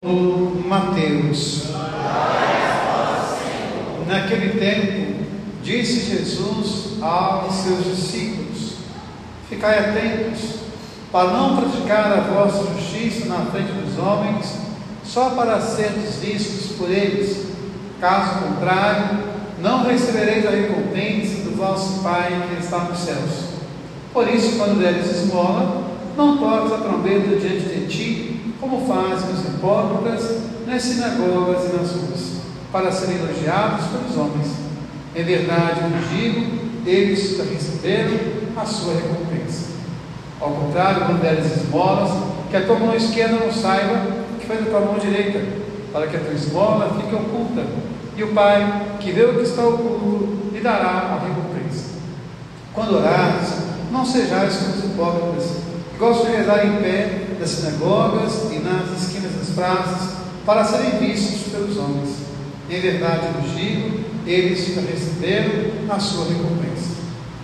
Mateus. Naquele tempo, disse Jesus aos seus discípulos: Ficai atentos, para não praticar a vossa justiça na frente dos homens, só para serdes vistos por eles. Caso contrário, não recebereis a recompensa do vosso Pai que está nos céus. Por isso, quando deres esmola, não toques a trombeta diante de ti, como fazem os hipócritas nas sinagogas e nas ruas, para serem elogiados pelos homens. Em verdade, vos digo, eles receberam a sua recompensa. Ao contrário, quando deres esmolas, que a tua mão esquerda não saiba que faz a tua mão direita, para que a tua esmola fique oculta, e o Pai, que vê o que está oculto, lhe dará a recompensa. Quando orares, não sejais como os hipócritas, que gostam de rezar em pé das sinagogas e nas esquinas das praças, para serem vistos pelos homens. Em verdade vos digo, eles receberam a sua recompensa.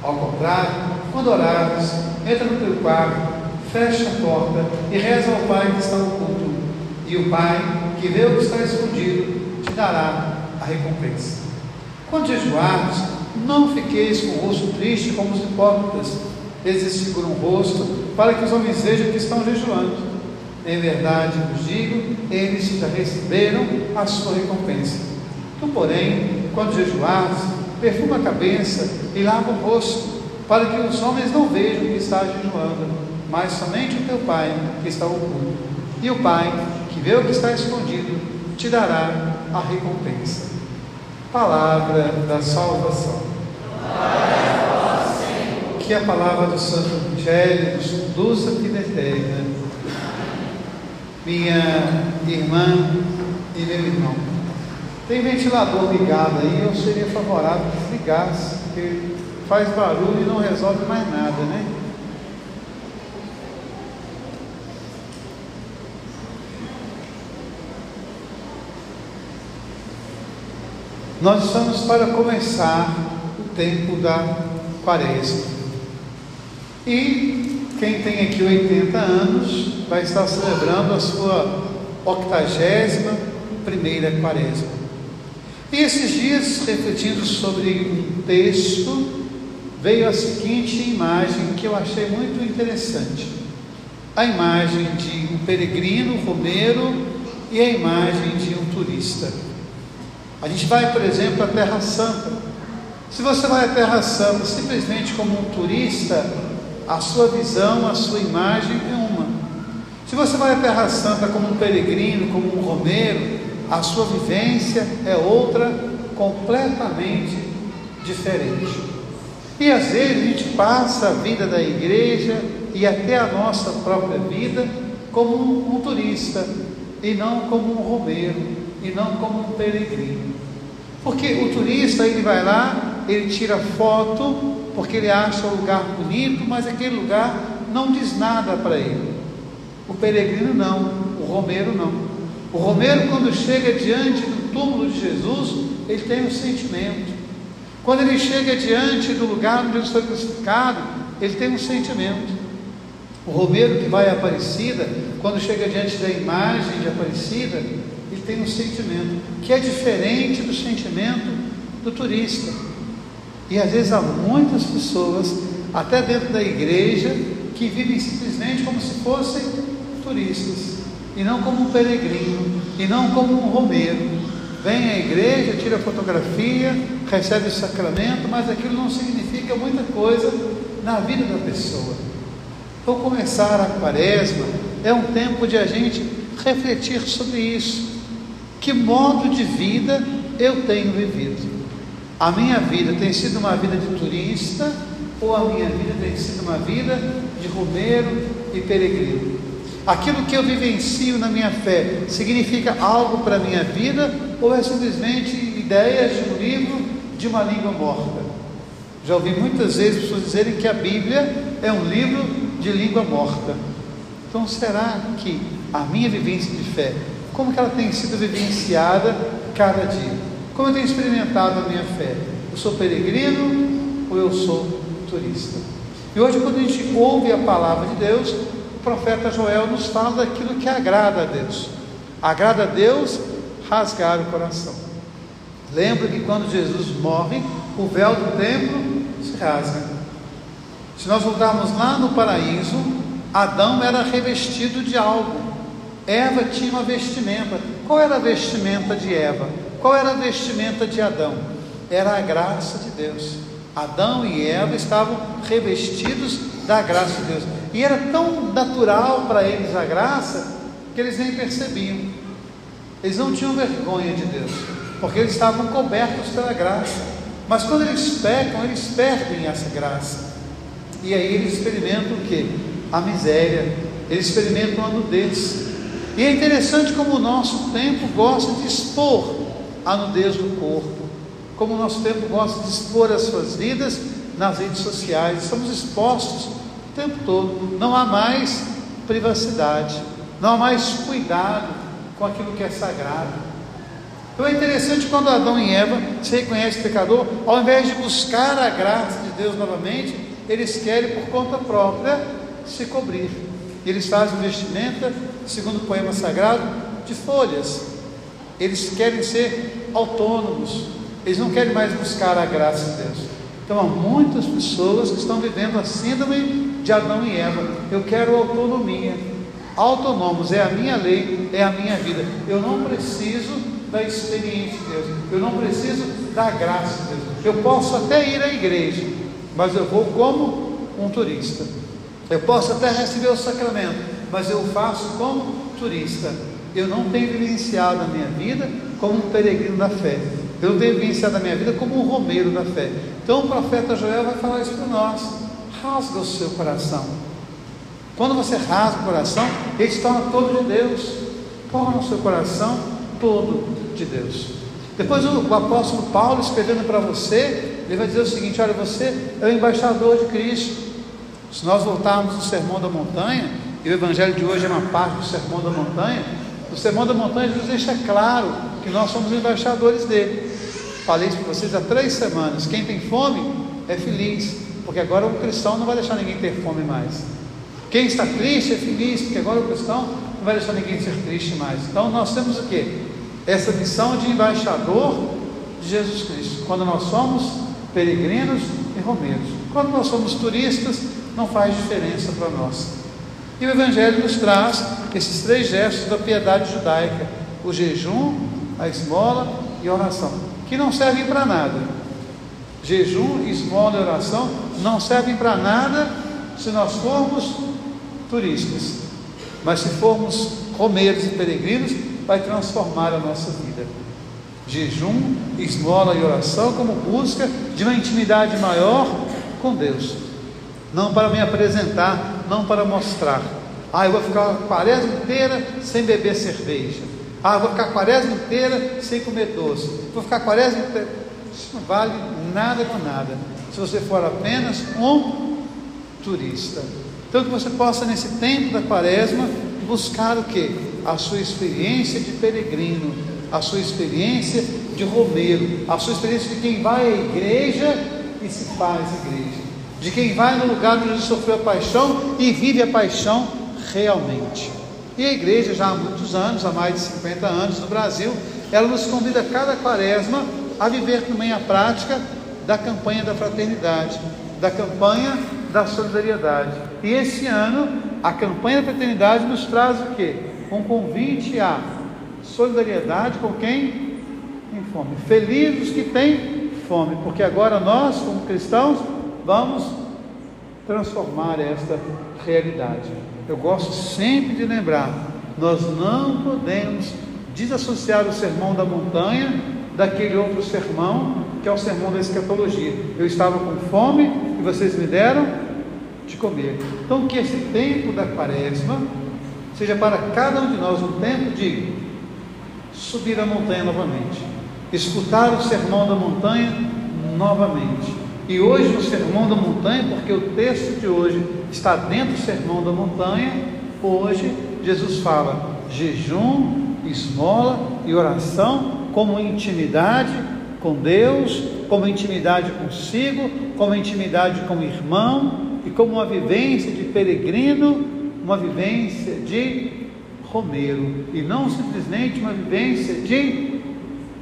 Ao contrário, quando orares, entra no teu quarto, fecha a porta e reza ao Pai que está oculto, e o Pai, que vê o que está escondido, te dará a recompensa. Quando jejuardes, não fiqueis com o rosto triste como os hipócritas, eles desfiguram o rosto para que os homens vejam que estão jejuando. Em verdade vos digo, eles já receberam a sua recompensa. Tu, porém, quando jejuares, perfuma a cabeça e lava o rosto, para que os homens não vejam que estás jejuando, mas somente o teu Pai que está oculto. E o Pai, que vê o que está escondido, te dará a recompensa. Palavra da salvação. Que a palavra do Santo Evangelho nos conduza à vida eterna. Minha irmã e meu irmão, tem ventilador ligado aí, eu seria favorável que desligasse, porque faz barulho e não resolve mais nada, né? Nós estamos para começar o tempo da quaresma. E quem tem aqui 80 anos vai estar celebrando a sua octagésima primeira quaresma. E esses dias, refletindo sobre um texto, veio a seguinte imagem que eu achei muito interessante. A imagem de um peregrino romeiro e a imagem de um turista. A gente vai, por exemplo, à Terra Santa. Se você vai à Terra Santa simplesmente como um turista, a sua visão, a sua imagem é uma. Se você vai à Terra Santa como um peregrino, como um romeiro, a sua vivência é outra completamente diferente. E às vezes a gente passa a vida da igreja e até a nossa própria vida como um, um turista e não como um romeiro e não como um peregrino. Porque o turista ele vai lá, ele tira foto porque ele acha o lugar bonito, mas aquele lugar não diz nada para ele. O peregrino não, o romeiro não. O romeiro, quando chega diante do túmulo de Jesus, ele tem um sentimento. Quando ele chega diante do lugar onde ele foi crucificado, ele tem um sentimento. O romeiro que vai a Aparecida, quando chega diante da imagem de Aparecida, ele tem um sentimento que é diferente do sentimento do turista. E às vezes há muitas pessoas, até dentro da igreja, que vivem simplesmente como se fossem turistas, e não como um peregrino, e não como um romeiro. Vem à igreja, tira fotografia, recebe o sacramento, mas aquilo não significa muita coisa na vida da pessoa. Vou começar a quaresma, é um tempo de a gente refletir sobre isso. Que modo de vida eu tenho vivido? A minha vida tem sido uma vida de turista ou a minha vida tem sido uma vida de romeiro e peregrino? Aquilo que eu vivencio na minha fé significa algo para a minha vida ou é simplesmente ideias de um livro de uma língua morta? Já ouvi muitas vezes pessoas dizerem que a Bíblia é um livro de língua morta. Então será que a minha vivência de fé, como que ela tem sido vivenciada cada dia? Como eu tenho experimentado a minha fé? Eu sou peregrino ou eu sou turista? E hoje, quando a gente ouve a palavra de Deus, o profeta Joel nos fala daquilo que agrada a Deus. Agrada a Deus rasgar o coração. Lembra que quando Jesus morre, o véu do templo se rasga. Se nós voltarmos lá no paraíso, Adão era revestido de algo. Eva tinha uma vestimenta. Qual era a vestimenta de Eva? Qual era a vestimenta de Adão? Era a graça de Deus. Adão e Eva estavam revestidos da graça de Deus. E era tão natural para eles a graça que eles nem percebiam. Eles não tinham vergonha de Deus, porque eles estavam cobertos pela graça. Mas quando eles pecam, eles perdem essa graça. E aí eles experimentam o que? A miséria, eles experimentam a nudez. E é interessante como o nosso tempo gosta de expor a nudez do corpo, como o nosso tempo gosta de expor as suas vidas nas redes sociais. Estamos expostos o tempo todo. Não há mais privacidade, não há mais cuidado com aquilo que é sagrado. Então é interessante quando Adão e Eva se reconhecem pecador, ao invés de buscar a graça de Deus novamente, eles querem por conta própria se cobrir. Eles fazem vestimenta, segundo o poema sagrado, de folhas. Eles querem ser autônomos, eles não querem mais buscar a graça de Deus. Então há muitas pessoas que estão vivendo a síndrome de Adão e Eva. Eu quero autonomia. Autônomos é a minha lei, é a minha vida. Eu não preciso da experiência de Deus. Eu não preciso da graça de Deus. Eu posso até ir à igreja, mas eu vou como um turista. Eu posso até receber o sacramento, mas eu faço como turista. Eu não tenho vivenciado a minha vida como um peregrino da fé. Eu não tenho vivenciado a minha vida como um romeiro da fé. Então o profeta Joel vai falar isso para nós. Rasga o seu coração. Quando você rasga o coração, ele se torna todo de Deus. Torna o seu coração todo de Deus. Depois o, o apóstolo Paulo, escrevendo para você, ele vai dizer o seguinte: olha, você é o embaixador de Cristo. Se nós voltarmos no Sermão da Montanha, e o Evangelho de hoje é uma parte do Sermão da Montanha, no Sermão da Montanha Jesus deixa claro que nós somos embaixadores dele. Falei isso para vocês há três semanas. Quem tem fome é feliz, porque agora o cristão não vai deixar ninguém ter fome mais. Quem está triste é feliz, porque agora o cristão não vai deixar ninguém ser triste mais. Então nós temos o que? Essa missão de embaixador de Jesus Cristo. Quando nós somos peregrinos e romeiros. Quando nós somos turistas, não faz diferença para nós. E o Evangelho nos traz esses três gestos da piedade judaica: o jejum, a esmola e a oração, que não servem para nada. Jejum, esmola e oração não servem para nada se nós formos turistas, mas se formos romeiros e peregrinos, vai transformar a nossa vida. Jejum, esmola e oração como busca de uma intimidade maior com Deus não para me apresentar, não para mostrar. Ah, eu vou ficar a quaresma inteira sem beber cerveja. Ah, eu vou ficar a quaresma inteira sem comer doce. Vou ficar a quaresma inteira. Isso não vale nada com nada. Se você for apenas um turista. Então que você possa, nesse tempo da quaresma, buscar o que? A sua experiência de peregrino, a sua experiência de romeiro, a sua experiência de quem vai à igreja e se faz igreja de quem vai no lugar onde sofreu a paixão e vive a paixão realmente. E a igreja, já há muitos anos, há mais de 50 anos no Brasil, ela nos convida cada quaresma a viver também a prática da campanha da fraternidade, da campanha da solidariedade. E esse ano, a campanha da fraternidade nos traz o quê? Um convite à solidariedade com quem tem fome. Felizes que têm fome, porque agora nós, como cristãos, vamos transformar esta realidade. Eu gosto sempre de lembrar: nós não podemos desassociar o sermão da montanha daquele outro sermão, que é o sermão da escatologia. Eu estava com fome e vocês me deram de comer. Então, que esse tempo da quaresma seja para cada um de nós um tempo de subir a montanha novamente, escutar o sermão da montanha novamente e hoje no Sermão da Montanha, porque o texto de hoje está dentro do Sermão da Montanha, hoje Jesus fala jejum, esmola e oração como intimidade com Deus, como intimidade consigo, como intimidade com o irmão e como uma vivência de peregrino, uma vivência de romeiro e não simplesmente uma vivência de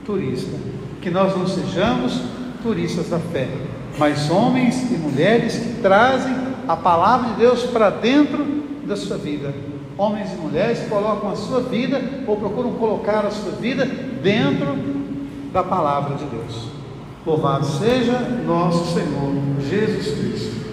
turista. Que nós não sejamos turistas da fé, mas homens e mulheres que trazem a palavra de Deus para dentro da sua vida. Homens e mulheres colocam a sua vida ou procuram colocar a sua vida dentro da palavra de Deus. Louvado seja nosso Senhor Jesus Cristo.